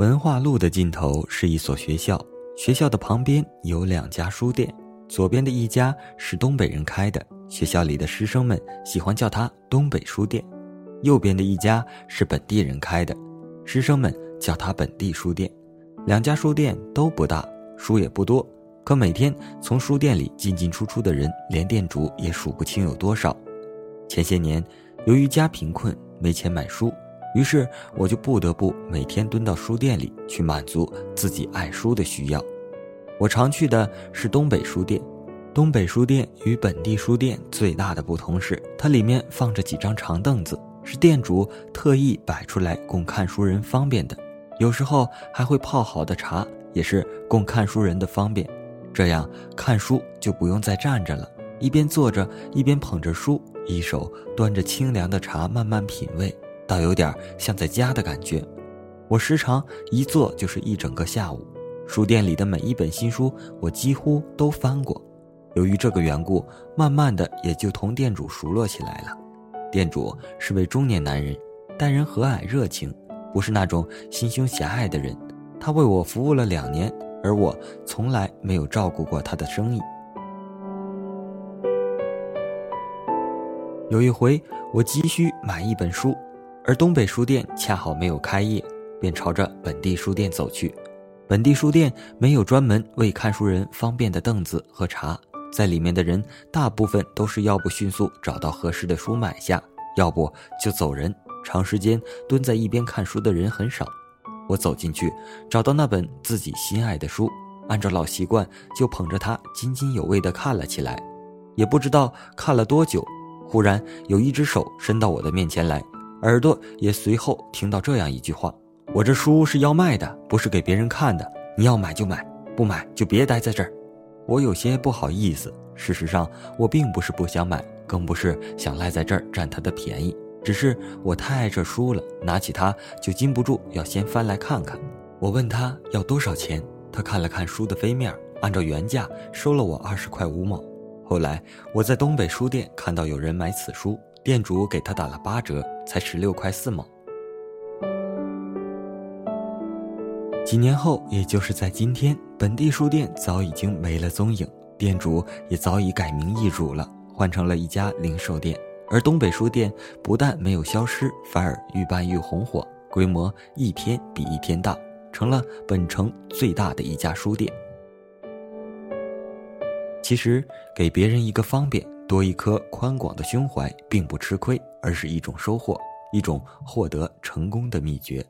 文化路的尽头是一所学校，学校的旁边有两家书店，左边的一家是东北人开的，学校里的师生们喜欢叫它东北书店；右边的一家是本地人开的，师生们叫它本地书店。两家书店都不大，书也不多，可每天从书店里进进出出的人，连店主也数不清有多少。前些年，由于家贫困，没钱买书。于是我就不得不每天蹲到书店里去满足自己爱书的需要。我常去的是东北书店。东北书店与本地书店最大的不同是，它里面放着几张长凳子，是店主特意摆出来供看书人方便的。有时候还会泡好的茶，也是供看书人的方便。这样看书就不用再站着了，一边坐着一边捧着书，一手端着清凉的茶慢慢品味。倒有点像在家的感觉，我时常一坐就是一整个下午。书店里的每一本新书，我几乎都翻过。由于这个缘故，慢慢的也就同店主熟络起来了。店主是位中年男人，待人和蔼热情，不是那种心胸狭隘的人。他为我服务了两年，而我从来没有照顾过他的生意。有一回，我急需买一本书。而东北书店恰好没有开业，便朝着本地书店走去。本地书店没有专门为看书人方便的凳子和茶，在里面的人大部分都是要不迅速找到合适的书买下，要不就走人。长时间蹲在一边看书的人很少。我走进去，找到那本自己心爱的书，按照老习惯就捧着它津津有味地看了起来。也不知道看了多久，忽然有一只手伸到我的面前来。耳朵也随后听到这样一句话：“我这书是要卖的，不是给别人看的。你要买就买，不买就别待在这儿。”我有些不好意思。事实上，我并不是不想买，更不是想赖在这儿占他的便宜，只是我太爱这书了，拿起它就禁不住要先翻来看看。我问他要多少钱，他看了看书的飞面，按照原价收了我二十块五毛。后来我在东北书店看到有人买此书。店主给他打了八折，才十六块四毛。几年后，也就是在今天，本地书店早已经没了踪影，店主也早已改名易主了，换成了一家零售店。而东北书店不但没有消失，反而愈办愈红火，规模一天比一天大，成了本城最大的一家书店。其实，给别人一个方便。多一颗宽广的胸怀，并不吃亏，而是一种收获，一种获得成功的秘诀。